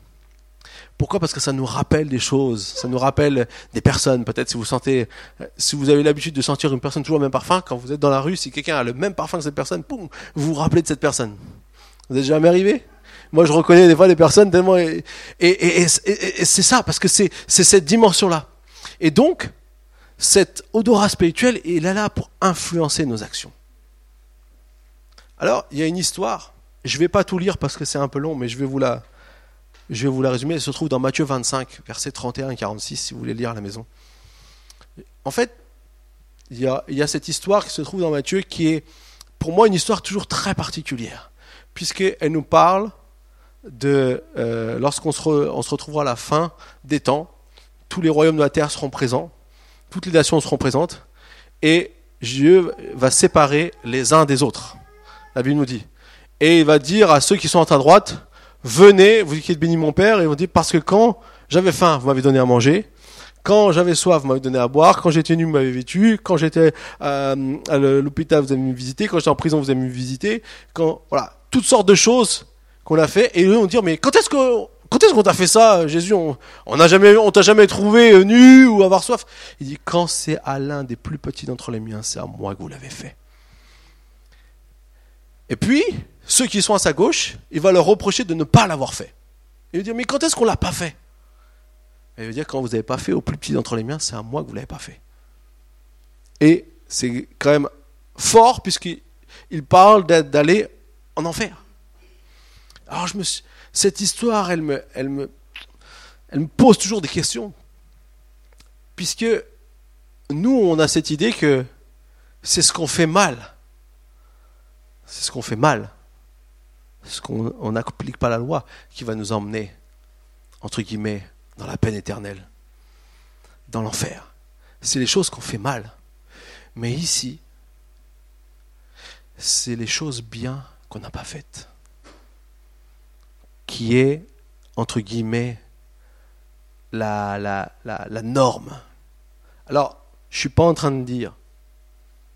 Pourquoi? Parce que ça nous rappelle des choses, ça nous rappelle des personnes. Peut-être si vous sentez, si vous avez l'habitude de sentir une personne toujours le même parfum, quand vous êtes dans la rue, si quelqu'un a le même parfum que cette personne, vous vous rappelez de cette personne. Vous êtes jamais arrivé? Moi, je reconnais des fois des personnes tellement et, et, et, c'est ça parce que c'est cette dimension là. Et donc, cet odorat spirituel est là, là pour influencer nos actions. Alors, il y a une histoire. Je ne vais pas tout lire parce que c'est un peu long, mais je vais vous la, je vais vous la résumer. Elle se trouve dans Matthieu 25, versets 31 et 46, si vous voulez lire à la maison. En fait, il y a, il y a cette histoire qui se trouve dans Matthieu qui est, pour moi, une histoire toujours très particulière, puisqu'elle nous parle de euh, lorsqu'on se, se retrouvera à la fin des temps, tous les royaumes de la terre seront présents, toutes les nations seront présentes, et Dieu va séparer les uns des autres. La Bible nous dit. Et il va dire à ceux qui sont à ta droite, venez, vous qui êtes bénis mon Père, et va dire, parce que quand j'avais faim, vous m'avez donné à manger, quand j'avais soif, vous m'avez donné à boire, quand j'étais nu, vous m'avez vêtu, quand j'étais euh, à l'hôpital, vous avez me visiter, quand j'étais en prison, vous avez me visiter, quand, voilà, toutes sortes de choses qu'on a fait, et eux vont dire, mais quand est-ce que quand est-ce qu'on t'a fait ça, Jésus? On n'a on t'a jamais trouvé euh, nu ou avoir soif? Il dit quand c'est à l'un des plus petits d'entre les miens, c'est à moi que vous l'avez fait. Et puis ceux qui sont à sa gauche, il va leur reprocher de ne pas l'avoir fait. Il va dire mais quand est-ce qu'on l'a pas fait? Il va dire quand vous n'avez pas fait au plus petit d'entre les miens, c'est à moi que vous l'avez pas fait. Et c'est quand même fort puisqu'il parle d'aller en enfer. Alors je me suis, cette histoire, elle me, elle me, elle me pose toujours des questions. Puisque nous, on a cette idée que c'est ce qu'on fait mal. C'est ce qu'on fait mal. Ce qu'on n'applique pas la loi qui va nous emmener, entre guillemets, dans la peine éternelle, dans l'enfer. C'est les choses qu'on fait mal. Mais ici, c'est les choses bien qu'on n'a pas faites qui est, entre guillemets, la, la, la, norme. Alors, je ne suis pas en train de dire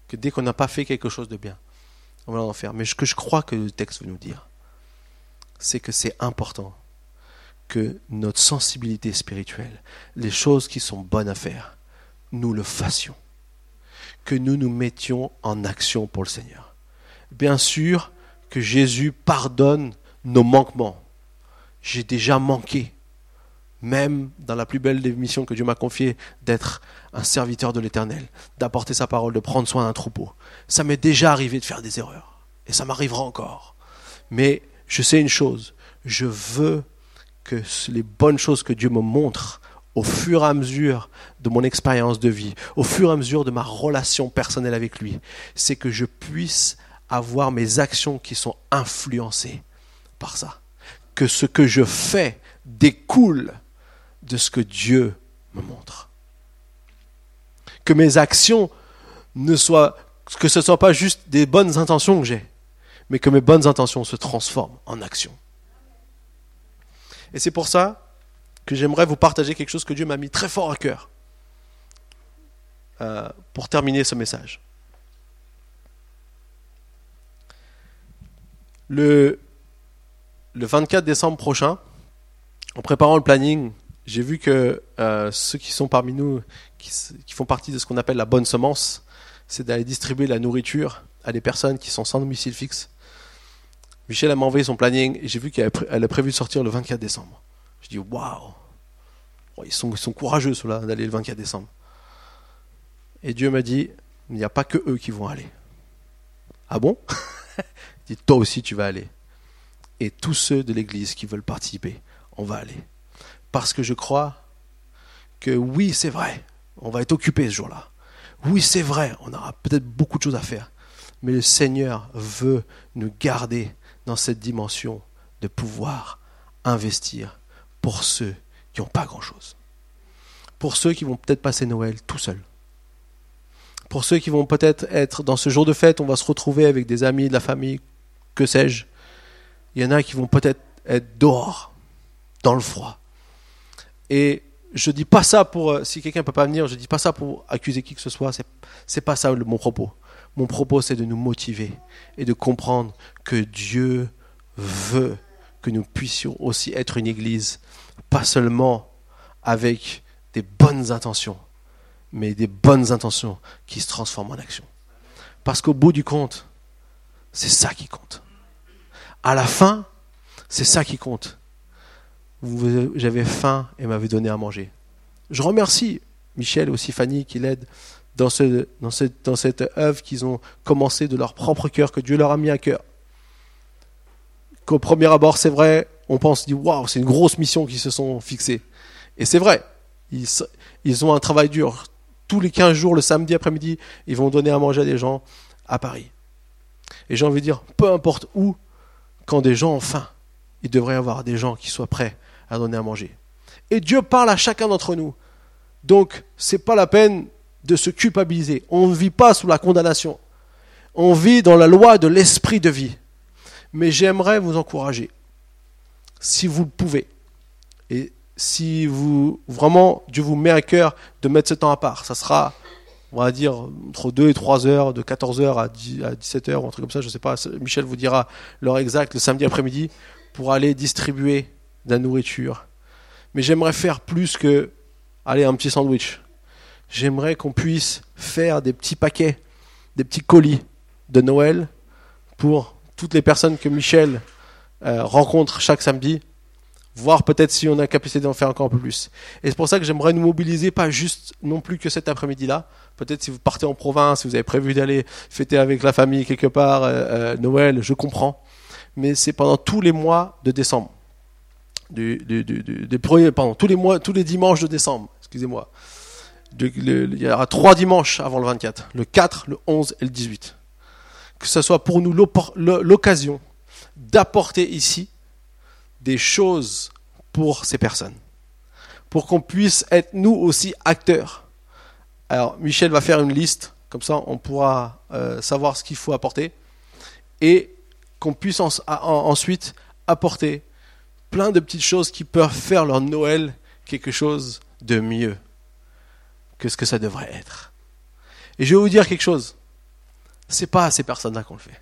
que dès qu'on n'a pas fait quelque chose de bien, on va en faire. Mais ce que je crois que le texte veut nous dire, c'est que c'est important que notre sensibilité spirituelle, les choses qui sont bonnes à faire, nous le fassions. Que nous nous mettions en action pour le Seigneur. Bien sûr que Jésus pardonne nos manquements j'ai déjà manqué, même dans la plus belle des missions que Dieu m'a confiée, d'être un serviteur de l'Éternel, d'apporter sa parole, de prendre soin d'un troupeau. Ça m'est déjà arrivé de faire des erreurs, et ça m'arrivera encore. Mais je sais une chose, je veux que les bonnes choses que Dieu me montre au fur et à mesure de mon expérience de vie, au fur et à mesure de ma relation personnelle avec lui, c'est que je puisse avoir mes actions qui sont influencées par ça que ce que je fais découle de ce que Dieu me montre. Que mes actions ne soient, que ce ne soient pas juste des bonnes intentions que j'ai, mais que mes bonnes intentions se transforment en actions. Et c'est pour ça que j'aimerais vous partager quelque chose que Dieu m'a mis très fort à cœur euh, pour terminer ce message. Le, le 24 décembre prochain, en préparant le planning, j'ai vu que euh, ceux qui sont parmi nous, qui, font partie de ce qu'on appelle la bonne semence, c'est d'aller distribuer la nourriture à des personnes qui sont sans domicile fixe. Michel m'a envoyé son planning et j'ai vu qu'elle a prévu de sortir le 24 décembre. Je dis waouh, ils sont, ils sont courageux ceux-là d'aller le 24 décembre. Et Dieu m'a dit, il n'y a pas que eux qui vont aller. Ah bon? Il dit, toi aussi tu vas aller et tous ceux de l'Église qui veulent participer, on va aller. Parce que je crois que oui, c'est vrai, on va être occupé ce jour-là. Oui, c'est vrai, on aura peut-être beaucoup de choses à faire. Mais le Seigneur veut nous garder dans cette dimension de pouvoir investir pour ceux qui n'ont pas grand-chose. Pour ceux qui vont peut-être passer Noël tout seuls. Pour ceux qui vont peut-être être dans ce jour de fête, on va se retrouver avec des amis, de la famille, que sais-je. Il y en a qui vont peut-être être dehors, dans le froid. Et je dis pas ça pour, euh, si quelqu'un peut pas venir, je dis pas ça pour accuser qui que ce soit, c'est pas ça mon propos. Mon propos, c'est de nous motiver et de comprendre que Dieu veut que nous puissions aussi être une église, pas seulement avec des bonnes intentions, mais des bonnes intentions qui se transforment en action. Parce qu'au bout du compte, c'est ça qui compte. À la fin, c'est ça qui compte. J'avais faim et m'avez donné à manger. Je remercie Michel aussi Fanny qui l'aident dans, ce, dans, cette, œuvre qu'ils ont commencé de leur propre cœur, que Dieu leur a mis à cœur. Qu'au premier abord, c'est vrai, on pense, dit, waouh, c'est une grosse mission qu'ils se sont fixés. Et c'est vrai, ils, ils ont un travail dur. Tous les 15 jours, le samedi après-midi, ils vont donner à manger à des gens à Paris. Et j'ai envie de dire, peu importe où, quand des gens ont faim, il devrait y avoir des gens qui soient prêts à donner à manger. Et Dieu parle à chacun d'entre nous. Donc, ce n'est pas la peine de se culpabiliser. On ne vit pas sous la condamnation. On vit dans la loi de l'esprit de vie. Mais j'aimerais vous encourager, si vous le pouvez, et si vous vraiment Dieu vous met à cœur de mettre ce temps à part, ça sera, on va dire, entre 2 et 3 heures, de 14 heures à, 17 heures, un truc comme ça, je ne sais pas, Michel vous dira l'heure exacte, le samedi après-midi, pour aller distribuer de la nourriture. Mais j'aimerais faire plus que, aller un petit sandwich. J'aimerais qu'on puisse faire des petits paquets, des petits colis de Noël pour toutes les personnes que Michel euh, rencontre chaque samedi, voir peut-être si on a capacité d'en faire encore un peu plus. Et c'est pour ça que j'aimerais nous mobiliser, pas juste non plus que cet après-midi-là. Peut-être si vous partez en province, si vous avez prévu d'aller fêter avec la famille quelque part euh, euh, Noël, je comprends mais c'est pendant tous les mois de décembre. Du, pardon, tous les mois, tous les dimanches de décembre, excusez-moi. il y aura trois dimanches avant le 24, le 4, le 11 et le 18. Que ce soit pour nous l'occasion d'apporter ici des choses pour ces personnes. Pour qu'on puisse être nous aussi acteurs. Alors, Michel va faire une liste, comme ça on pourra euh, savoir ce qu'il faut apporter. Et qu'on puisse ensuite apporter plein de petites choses qui peuvent faire leur Noël quelque chose de mieux que ce que ça devrait être. Et je vais vous dire quelque chose. C'est pas à ces personnes-là qu'on le fait.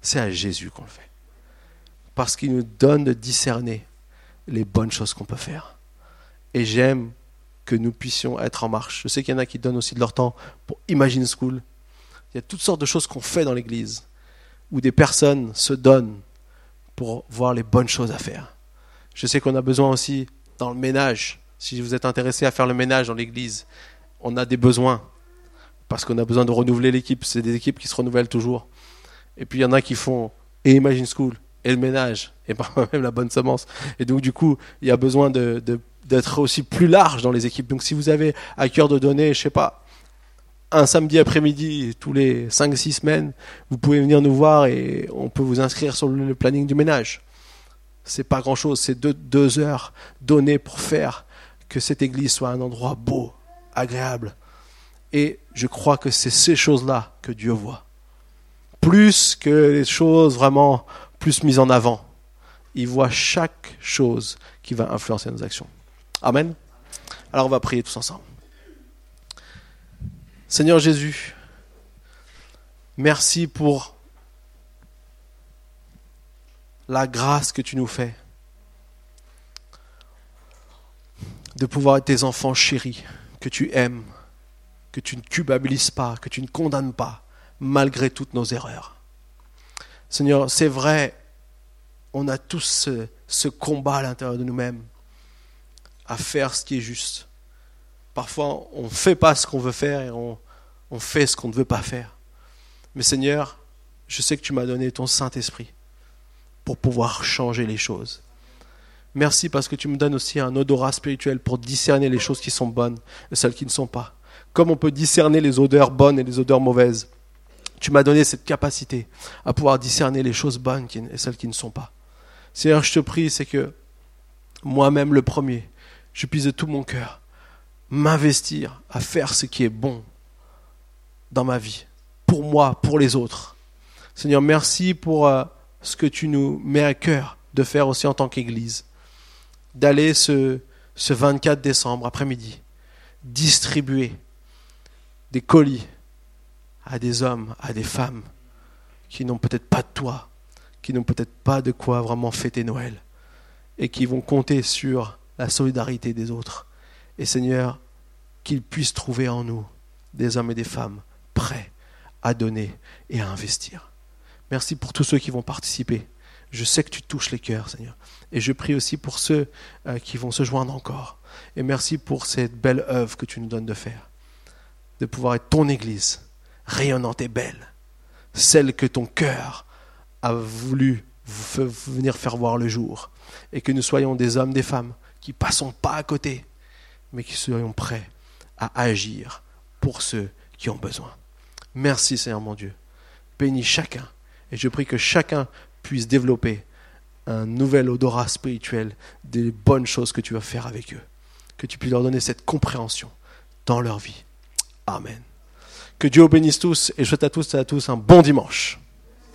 C'est à Jésus qu'on le fait. Parce qu'il nous donne de discerner les bonnes choses qu'on peut faire. Et j'aime que nous puissions être en marche. Je sais qu'il y en a qui donnent aussi de leur temps pour Imagine School. Il y a toutes sortes de choses qu'on fait dans l'Église où des personnes se donnent pour voir les bonnes choses à faire. Je sais qu'on a besoin aussi dans le ménage. Si vous êtes intéressé à faire le ménage dans l'église, on a des besoins parce qu'on a besoin de renouveler l'équipe. C'est des équipes qui se renouvellent toujours. Et puis il y en a qui font et Imagine School et le ménage et parfois même la bonne semence. Et donc du coup, il y a besoin d'être aussi plus large dans les équipes. Donc si vous avez à cœur de donner, je sais pas, un samedi après-midi tous les 5-6 semaines, vous pouvez venir nous voir et on peut vous inscrire sur le planning du ménage. C'est pas grand chose, c'est deux heures données pour faire que cette église soit un endroit beau, agréable. Et je crois que c'est ces choses-là que Dieu voit. Plus que les choses vraiment plus mises en avant. Il voit chaque chose qui va influencer nos actions. Amen. Alors on va prier tous ensemble. Seigneur Jésus, merci pour la grâce que tu nous fais de pouvoir être tes enfants chéris, que tu aimes, que tu ne culpabilises pas, que tu ne condamnes pas, malgré toutes nos erreurs. Seigneur, c'est vrai, on a tous ce, combat à l'intérieur de nous-mêmes à faire ce qui est juste. Parfois, on ne fait pas ce qu'on veut faire et on, on fait ce qu'on ne veut pas faire. Mais Seigneur, je sais que tu m'as donné ton Saint-Esprit pour pouvoir changer les choses. Merci parce que tu me donnes aussi un odorat spirituel pour discerner les choses qui sont bonnes et celles qui ne sont pas. Comme on peut discerner les odeurs bonnes et les odeurs mauvaises. Tu m'as donné cette capacité à pouvoir discerner les choses bonnes et celles qui ne sont pas. Seigneur, je te prie, c'est que moi-même le premier, je puisse de tout mon cœur m'investir à faire ce qui est bon dans ma vie, pour moi, pour les autres. Seigneur, merci pour euh, ce que tu nous mets à cœur de faire aussi en tant qu'Église. D'aller ce, ce 24 décembre après-midi, distribuer des colis à des hommes, à des femmes qui n'ont peut-être pas de toi, qui n'ont peut-être pas de quoi vraiment fêter Noël, et qui vont compter sur la solidarité des autres. Et Seigneur, qu'ils puissent trouver en nous des hommes et des femmes prêts à donner et à investir. Merci pour tous ceux qui vont participer. Je sais que tu touches les cœurs, Seigneur. Et je prie aussi pour ceux euh, qui vont se joindre encore. Et merci pour cette belle œuvre que tu nous donnes de faire. De pouvoir être ton Église, rayonnante et belle. Celle que ton cœur a voulu venir faire voir le jour. Et que nous soyons des hommes, des femmes qui passons pas à côté, mais qui soyons prêts à agir pour ceux qui ont besoin. Merci Seigneur mon Dieu. Bénis chacun. Et je prie que chacun puisse développer un nouvel odorat spirituel des bonnes choses que tu vas faire avec eux. Que tu puisses leur donner cette compréhension dans leur vie. Amen. Que Dieu bénisse tous et je souhaite à tous et à tous un bon dimanche.